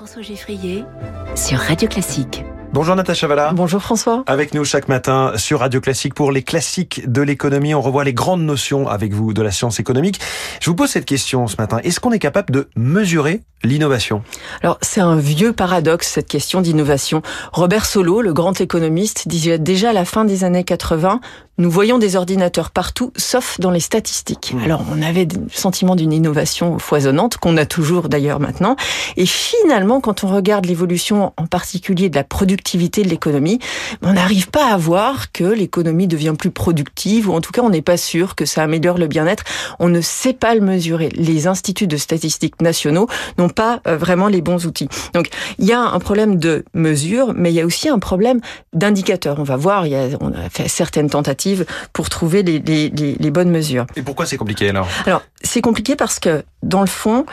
François Geffrier sur Radio Classique. Bonjour Natacha Valla. Bonjour François. Avec nous chaque matin sur Radio Classique pour les classiques de l'économie. On revoit les grandes notions avec vous de la science économique. Je vous pose cette question ce matin. Est-ce qu'on est capable de mesurer l'innovation? Alors c'est un vieux paradoxe cette question d'innovation. Robert Solow, le grand économiste, disait déjà à la fin des années 80 nous voyons des ordinateurs partout, sauf dans les statistiques. Mmh. Alors, on avait le sentiment d'une innovation foisonnante, qu'on a toujours d'ailleurs maintenant. Et finalement, quand on regarde l'évolution en particulier de la productivité de l'économie, on n'arrive pas à voir que l'économie devient plus productive, ou en tout cas, on n'est pas sûr que ça améliore le bien-être. On ne sait pas le mesurer. Les instituts de statistiques nationaux n'ont pas euh, vraiment les bons outils. Donc, il y a un problème de mesure, mais il y a aussi un problème d'indicateur. On va voir, il y a, on a fait certaines tentatives pour trouver les, les, les, bonnes mesures. Et pourquoi c'est compliqué alors? Alors, c'est compliqué parce que, dans le fond,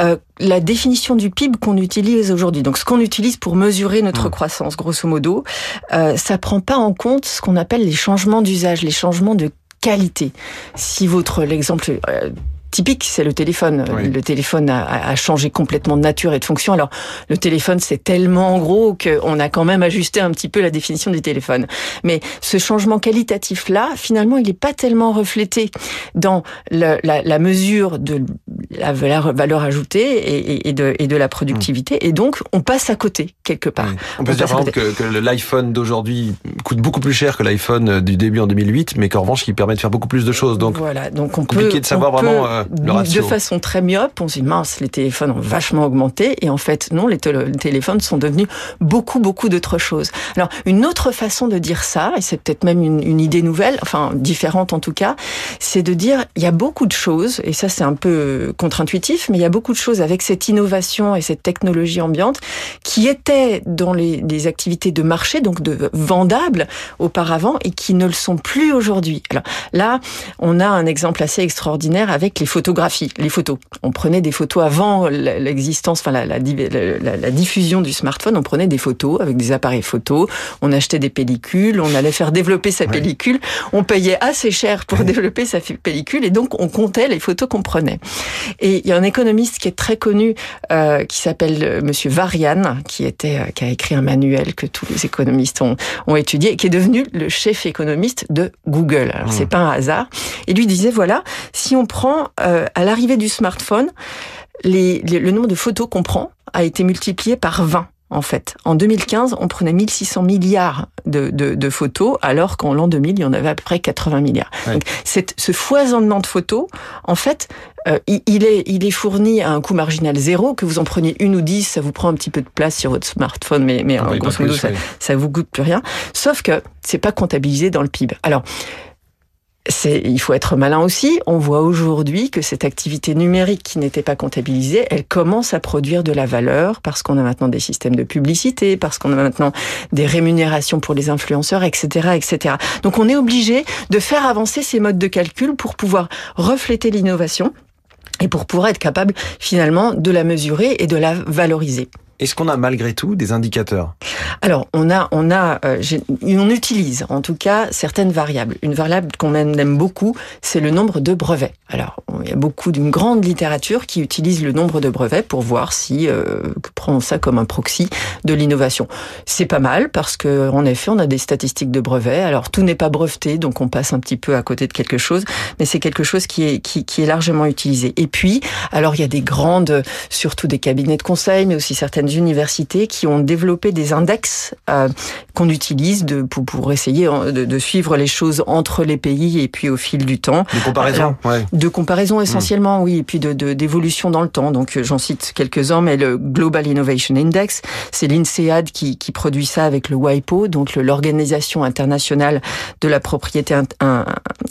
euh, la définition du PIB qu'on utilise aujourd'hui, donc ce qu'on utilise pour mesurer notre mmh. croissance, grosso modo, euh, ça prend pas en compte ce qu'on appelle les changements d'usage, les changements de qualité. Si votre l'exemple euh, typique, c'est le téléphone. Le téléphone a, a, changé complètement de nature et de fonction. Alors, le téléphone, c'est tellement gros qu'on a quand même ajusté un petit peu la définition du téléphone. Mais ce changement qualitatif-là, finalement, il n'est pas tellement reflété dans le, la, la, mesure de la valeur, ajoutée et, et, de, et de la productivité. Mmh. Et donc, on passe à côté, quelque part. Oui. On peut on dire, par exemple, que, que l'iPhone d'aujourd'hui coûte beaucoup plus cher que l'iPhone du début en 2008, mais qu'en revanche, il permet de faire beaucoup plus de choses. Donc, voilà. Donc, on compliqué peut, de savoir vraiment... Euh, de façon très myope, on se dit mince, les téléphones ont vachement augmenté, et en fait non, les, téléphones sont devenus beaucoup beaucoup d'autres choses. Alors une autre façon de dire ça, et c'est peut-être même une, une, idée nouvelle, enfin différente en tout cas, c'est de dire il y a beaucoup de choses, et ça c'est un peu contre-intuitif, mais il y a beaucoup de choses avec cette innovation et cette technologie ambiante qui étaient dans les, les activités de marché, donc de vendables auparavant, et qui ne le sont plus aujourd'hui. Alors là, on a un exemple assez extraordinaire avec les photographies les photos. On prenait des photos avant l'existence, enfin la, la, la, la, diffusion du smartphone. On prenait des photos avec des appareils photos. On achetait des pellicules. On allait faire développer sa pellicule. On payait assez cher pour développer sa pellicule et donc on comptait les photos qu'on prenait. Et il y a un économiste qui est très connu euh, qui s'appelle euh, Monsieur Varian, qui était euh, qui a écrit un manuel que tous les économistes ont, ont étudié et qui est devenu le chef économiste de Google. Alors mmh. c'est pas un hasard. Et lui disait voilà, si on prend euh, à l'arrivée du smartphone, les, les, le nombre de photos qu'on prend a été multiplié par 20 en fait. En 2015, on prenait 1600 milliards de, de, de photos, alors qu'en l'an 2000, il y en avait à peu près 80 milliards. Ouais. Donc, cette, ce foisonnement de photos, en fait, euh, il, est, il est fourni à un coût marginal zéro, que vous en preniez une ou dix, ça vous prend un petit peu de place sur votre smartphone, mais, mais oui, grosso modo, ça, ça vous coûte plus rien. Sauf que c'est pas comptabilisé dans le PIB. Alors, il faut être malin aussi. On voit aujourd'hui que cette activité numérique qui n'était pas comptabilisée, elle commence à produire de la valeur parce qu'on a maintenant des systèmes de publicité, parce qu'on a maintenant des rémunérations pour les influenceurs, etc., etc. Donc on est obligé de faire avancer ces modes de calcul pour pouvoir refléter l'innovation et pour pouvoir être capable finalement de la mesurer et de la valoriser. Est-ce qu'on a malgré tout des indicateurs? Alors, on a, on a, euh, on utilise en tout cas certaines variables. Une variable qu'on aime beaucoup, c'est le nombre de brevets. Alors, il y a beaucoup d'une grande littérature qui utilise le nombre de brevets pour voir si, euh, prend ça comme un proxy de l'innovation. C'est pas mal parce que, en effet, on a des statistiques de brevets. Alors, tout n'est pas breveté, donc on passe un petit peu à côté de quelque chose, mais c'est quelque chose qui est, qui, qui est largement utilisé. Et puis, alors, il y a des grandes, surtout des cabinets de conseil, mais aussi certaines universités qui ont développé des index euh, qu'on utilise de, pour, pour essayer de, de, suivre les choses entre les pays et puis au fil du temps. De comparaison, Alors, ouais. De comparaison essentiellement, mmh. oui, et puis de d'évolution dans le temps. Donc j'en cite quelques-uns, mais le Global Innovation Index, c'est l'INSEAD qui, qui produit ça avec le WIPO, donc l'Organisation internationale de la propriété in, in,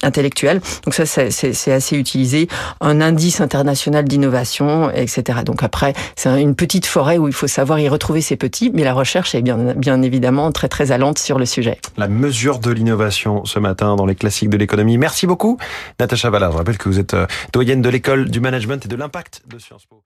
intellectuelle. Donc ça, c'est assez utilisé. Un indice international d'innovation, etc. Donc après, c'est une petite forêt où il faut savoir y retrouver ses petits, mais la recherche est bien évidemment très très allante sur le sujet. La mesure de l'innovation ce matin dans les classiques de l'économie. Merci beaucoup, Natacha Valla. Je rappelle que vous êtes euh, doyenne de l'école du management et de l'impact de Sciences Po.